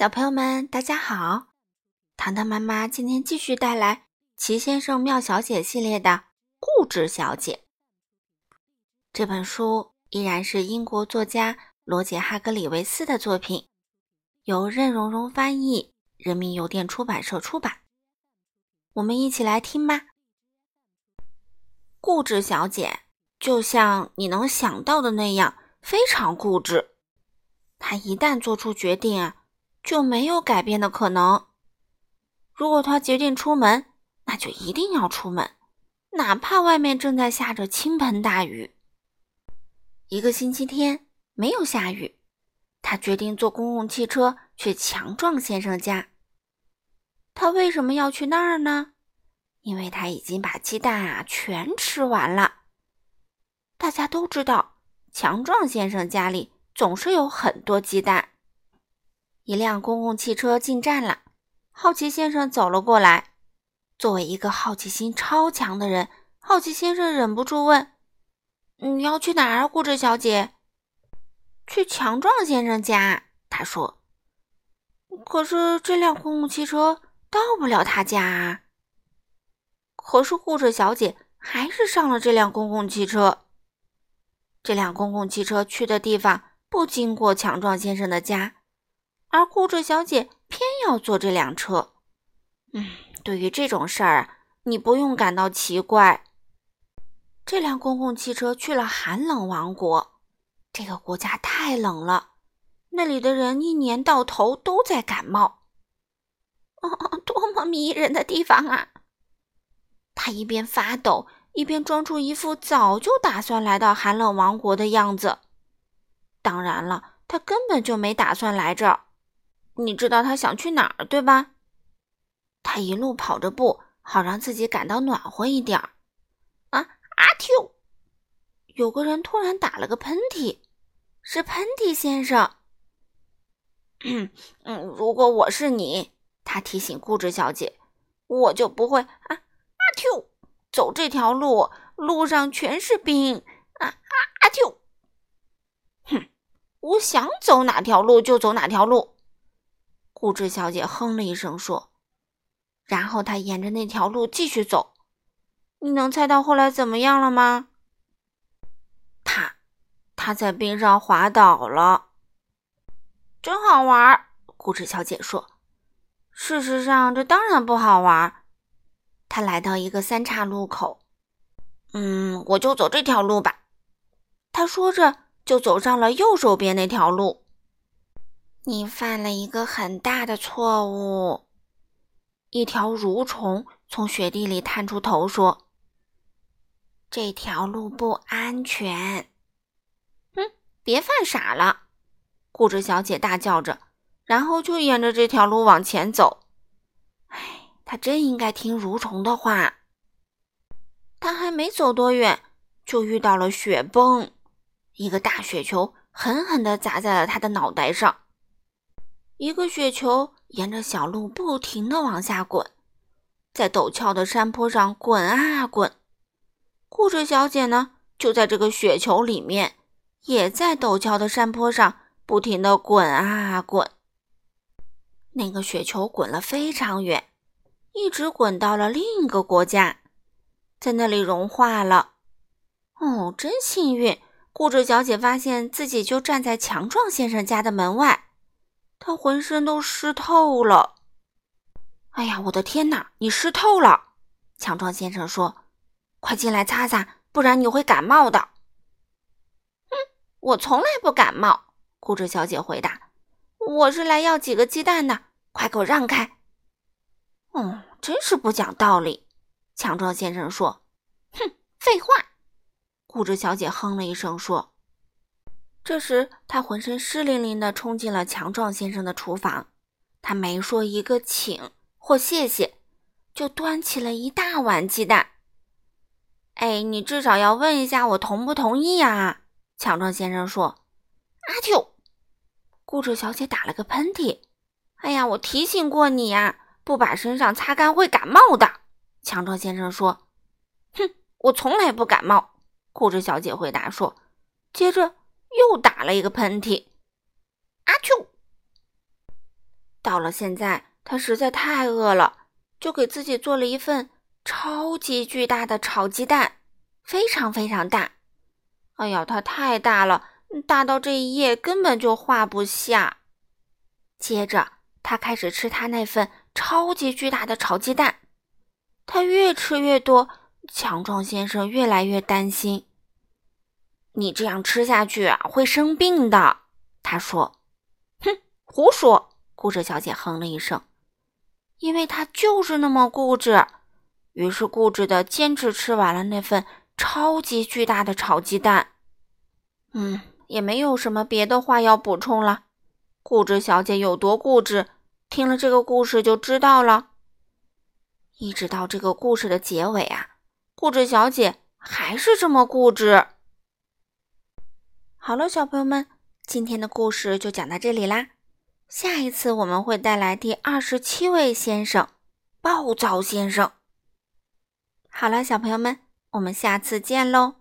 小朋友们，大家好！糖糖妈妈今天继续带来《奇先生妙小姐》系列的《固执小姐》这本书，依然是英国作家罗杰·哈格里维斯的作品，由任溶溶翻译，人民邮电出版社出版。我们一起来听吧。固执小姐就像你能想到的那样，非常固执。她一旦做出决定啊。就没有改变的可能。如果他决定出门，那就一定要出门，哪怕外面正在下着倾盆大雨。一个星期天没有下雨，他决定坐公共汽车去强壮先生家。他为什么要去那儿呢？因为他已经把鸡蛋啊全吃完了。大家都知道，强壮先生家里总是有很多鸡蛋。一辆公共汽车进站了，好奇先生走了过来。作为一个好奇心超强的人，好奇先生忍不住问：“你要去哪儿，固执小姐？”“去强壮先生家。”他说。“可是这辆公共汽车到不了他家。”啊。可是固执小姐还是上了这辆公共汽车。这辆公共汽车去的地方不经过强壮先生的家。而固执小姐偏要坐这辆车，嗯，对于这种事儿啊，你不用感到奇怪。这辆公共汽车去了寒冷王国，这个国家太冷了，那里的人一年到头都在感冒。多么迷人的地方啊！他一边发抖，一边装出一副早就打算来到寒冷王国的样子。当然了，他根本就没打算来这儿。你知道他想去哪儿，对吧？他一路跑着步，好让自己感到暖和一点儿。啊，阿嚏！有个人突然打了个喷嚏，是喷嚏先生。嗯，如果我是你，他提醒固执小姐，我就不会啊阿嚏走这条路，路上全是冰。啊啊阿嚏！哼，我想走哪条路就走哪条路。固执小姐哼了一声说：“然后她沿着那条路继续走。你能猜到后来怎么样了吗？她，她在冰上滑倒了。真好玩。”固执小姐说。“事实上，这当然不好玩。”她来到一个三岔路口。“嗯，我就走这条路吧。”她说着，就走上了右手边那条路。你犯了一个很大的错误。一条蠕虫从雪地里探出头说：“这条路不安全。”“哼，别犯傻了！”固执小姐大叫着，然后就沿着这条路往前走。唉，她真应该听蠕虫的话。她还没走多远，就遇到了雪崩，一个大雪球狠狠地砸在了她的脑袋上。一个雪球沿着小路不停地往下滚，在陡峭的山坡上滚啊滚。固执小姐呢，就在这个雪球里面，也在陡峭的山坡上不停地滚啊滚。那个雪球滚了非常远，一直滚到了另一个国家，在那里融化了。哦，真幸运！固执小姐发现自己就站在强壮先生家的门外。他浑身都湿透了。哎呀，我的天哪！你湿透了！强壮先生说：“快进来擦擦，不然你会感冒的。”“哼，我从来不感冒。”固执小姐回答。“我是来要几个鸡蛋的，快给我让开！”“哦，真是不讲道理。”强壮先生说。“哼，废话！”固执小姐哼了一声说。这时，他浑身湿淋淋的冲进了强壮先生的厨房。他没说一个请或谢谢，就端起了一大碗鸡蛋。哎，你至少要问一下我同不同意呀？强壮先生说。阿嚏！固执小姐打了个喷嚏。哎呀，我提醒过你呀，不把身上擦干会感冒的。强壮先生说。哼，我从来不感冒。固执小姐回答说。接着。又打了一个喷嚏，阿丘！到了现在，他实在太饿了，就给自己做了一份超级巨大的炒鸡蛋，非常非常大。哎呀，它太大了，大到这一页根本就画不下。接着，他开始吃他那份超级巨大的炒鸡蛋。他越吃越多，强壮先生越来越担心。你这样吃下去啊，会生病的。他说：“哼，胡说！”固执小姐哼了一声，因为她就是那么固执。于是，固执的坚持吃完了那份超级巨大的炒鸡蛋。嗯，也没有什么别的话要补充了。固执小姐有多固执，听了这个故事就知道了。一直到这个故事的结尾啊，固执小姐还是这么固执。好了，小朋友们，今天的故事就讲到这里啦。下一次我们会带来第二十七位先生——暴躁先生。好了，小朋友们，我们下次见喽。